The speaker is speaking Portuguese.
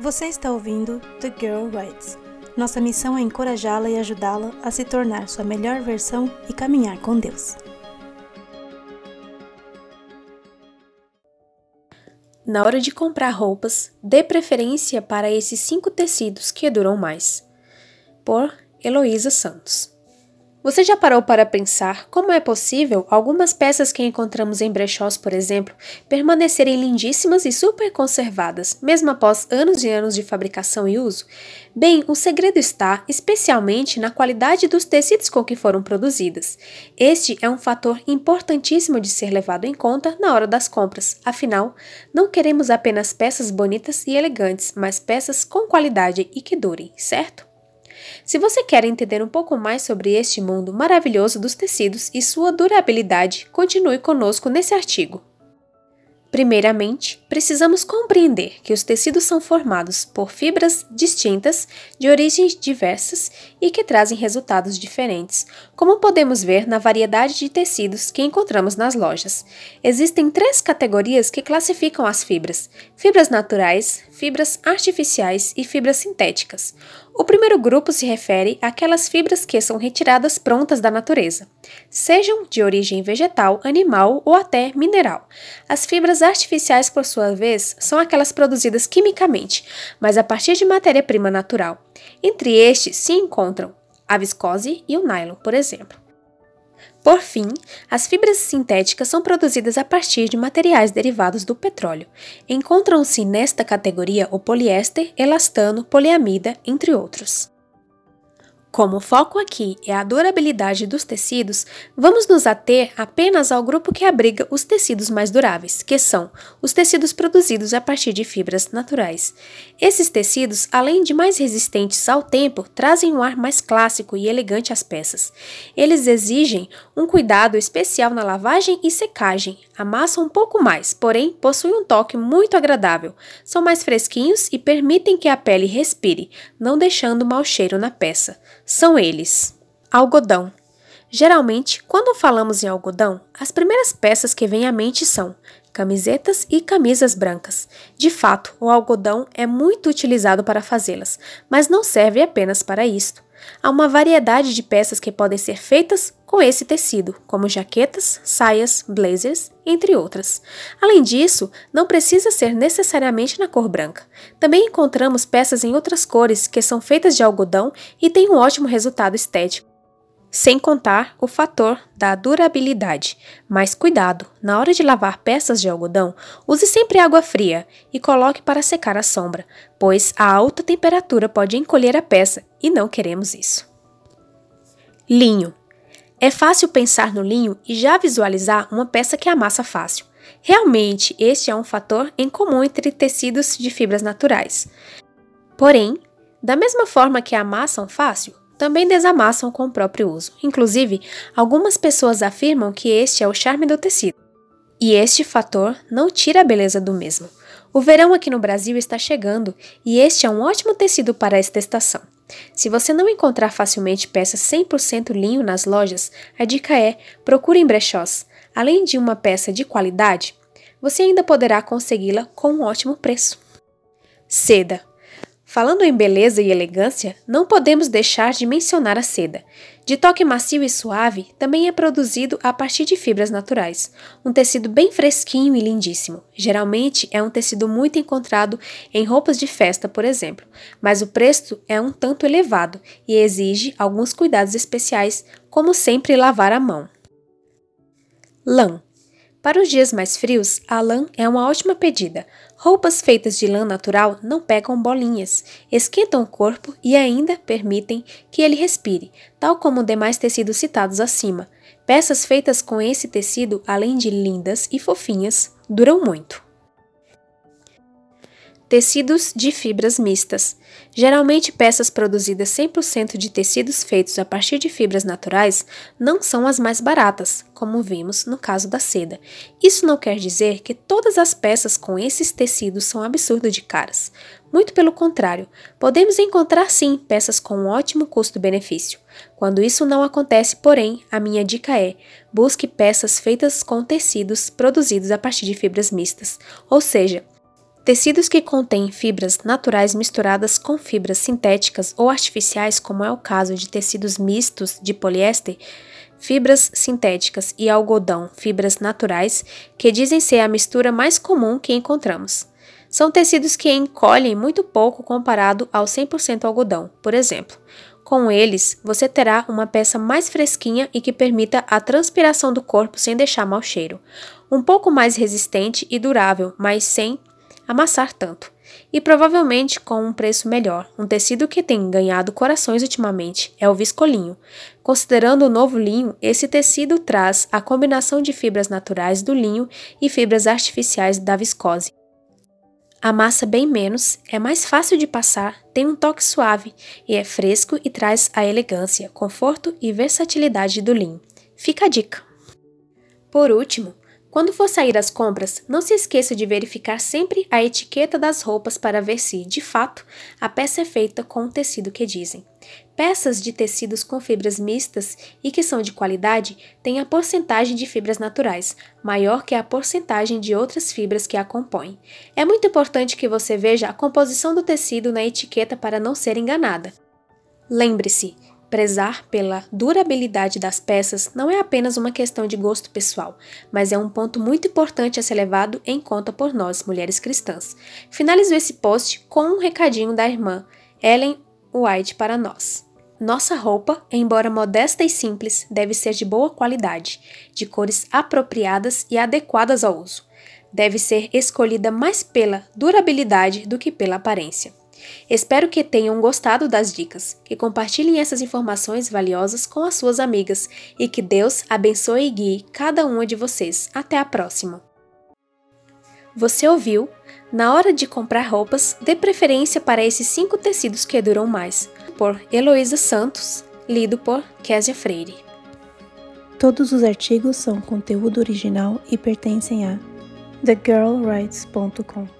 Você está ouvindo The Girl Writes. Nossa missão é encorajá-la e ajudá-la a se tornar sua melhor versão e caminhar com Deus. Na hora de comprar roupas, dê preferência para esses cinco tecidos que duram mais. Por Heloísa Santos. Você já parou para pensar como é possível algumas peças que encontramos em brechós, por exemplo, permanecerem lindíssimas e super conservadas, mesmo após anos e anos de fabricação e uso? Bem, o segredo está especialmente na qualidade dos tecidos com que foram produzidas. Este é um fator importantíssimo de ser levado em conta na hora das compras, afinal, não queremos apenas peças bonitas e elegantes, mas peças com qualidade e que durem, certo? Se você quer entender um pouco mais sobre este mundo maravilhoso dos tecidos e sua durabilidade, continue conosco nesse artigo. Primeiramente, precisamos compreender que os tecidos são formados por fibras distintas, de origens diversas e que trazem resultados diferentes, como podemos ver na variedade de tecidos que encontramos nas lojas. Existem três categorias que classificam as fibras: fibras naturais, fibras artificiais e fibras sintéticas. O primeiro grupo se refere àquelas fibras que são retiradas prontas da natureza, sejam de origem vegetal, animal ou até mineral. As fibras artificiais, por sua vez, são aquelas produzidas quimicamente, mas a partir de matéria-prima natural. Entre estes se encontram a viscose e o nylon, por exemplo. Por fim, as fibras sintéticas são produzidas a partir de materiais derivados do petróleo. Encontram-se nesta categoria o poliéster, elastano, poliamida, entre outros. Como o foco aqui é a durabilidade dos tecidos, vamos nos ater apenas ao grupo que abriga os tecidos mais duráveis, que são os tecidos produzidos a partir de fibras naturais. Esses tecidos, além de mais resistentes ao tempo, trazem um ar mais clássico e elegante às peças. Eles exigem um cuidado especial na lavagem e secagem, amassam um pouco mais, porém possuem um toque muito agradável. São mais fresquinhos e permitem que a pele respire, não deixando mau cheiro na peça são eles: algodão. Geralmente, quando falamos em algodão, as primeiras peças que vêm à mente são camisetas e camisas brancas. De fato, o algodão é muito utilizado para fazê-las, mas não serve apenas para isto. Há uma variedade de peças que podem ser feitas com esse tecido, como jaquetas, saias, blazers, entre outras. Além disso, não precisa ser necessariamente na cor branca. Também encontramos peças em outras cores que são feitas de algodão e têm um ótimo resultado estético sem contar o fator da durabilidade. Mas cuidado, na hora de lavar peças de algodão, use sempre água fria e coloque para secar à sombra, pois a alta temperatura pode encolher a peça e não queremos isso. Linho. É fácil pensar no linho e já visualizar uma peça que amassa fácil. Realmente, este é um fator em comum entre tecidos de fibras naturais. Porém, da mesma forma que amassam fácil, também desamassam com o próprio uso. Inclusive, algumas pessoas afirmam que este é o charme do tecido. E este fator não tira a beleza do mesmo. O verão aqui no Brasil está chegando e este é um ótimo tecido para esta estação. Se você não encontrar facilmente peças 100% linho nas lojas, a dica é procure em brechós. Além de uma peça de qualidade, você ainda poderá consegui-la com um ótimo preço. Seda. Falando em beleza e elegância, não podemos deixar de mencionar a seda. De toque macio e suave, também é produzido a partir de fibras naturais. Um tecido bem fresquinho e lindíssimo. Geralmente é um tecido muito encontrado em roupas de festa, por exemplo, mas o preço é um tanto elevado e exige alguns cuidados especiais, como sempre lavar a mão. Lã para os dias mais frios, a lã é uma ótima pedida. Roupas feitas de lã natural não pegam bolinhas, esquentam o corpo e ainda permitem que ele respire, tal como demais tecidos citados acima. Peças feitas com esse tecido, além de lindas e fofinhas, duram muito. Tecidos de fibras mistas. Geralmente, peças produzidas 100% de tecidos feitos a partir de fibras naturais não são as mais baratas, como vimos no caso da seda. Isso não quer dizer que todas as peças com esses tecidos são absurdo de caras. Muito pelo contrário, podemos encontrar sim peças com um ótimo custo-benefício. Quando isso não acontece, porém, a minha dica é: busque peças feitas com tecidos produzidos a partir de fibras mistas, ou seja, Tecidos que contêm fibras naturais misturadas com fibras sintéticas ou artificiais, como é o caso de tecidos mistos de poliéster, fibras sintéticas e algodão, fibras naturais, que dizem ser a mistura mais comum que encontramos. São tecidos que encolhem muito pouco comparado ao 100% algodão, por exemplo. Com eles, você terá uma peça mais fresquinha e que permita a transpiração do corpo sem deixar mau cheiro. Um pouco mais resistente e durável, mas sem amassar tanto. E provavelmente com um preço melhor. Um tecido que tem ganhado corações ultimamente é o viscolinho. Considerando o novo linho, esse tecido traz a combinação de fibras naturais do linho e fibras artificiais da viscose. Amassa bem menos, é mais fácil de passar, tem um toque suave e é fresco e traz a elegância, conforto e versatilidade do linho. Fica a dica! Por último, quando for sair às compras, não se esqueça de verificar sempre a etiqueta das roupas para ver se, de fato, a peça é feita com o tecido que dizem. Peças de tecidos com fibras mistas e que são de qualidade têm a porcentagem de fibras naturais, maior que a porcentagem de outras fibras que a compõem. É muito importante que você veja a composição do tecido na etiqueta para não ser enganada. Lembre-se, Prezar pela durabilidade das peças não é apenas uma questão de gosto pessoal, mas é um ponto muito importante a ser levado em conta por nós, mulheres cristãs. Finalizo esse post com um recadinho da irmã Ellen White para nós. Nossa roupa, embora modesta e simples, deve ser de boa qualidade, de cores apropriadas e adequadas ao uso. Deve ser escolhida mais pela durabilidade do que pela aparência. Espero que tenham gostado das dicas, que compartilhem essas informações valiosas com as suas amigas e que Deus abençoe e guie cada uma de vocês. Até a próxima! Você ouviu? Na hora de comprar roupas, dê preferência para esses cinco tecidos que duram mais, por Heloísa Santos, lido por Késia Freire. Todos os artigos são conteúdo original e pertencem a thegirlwrites.com.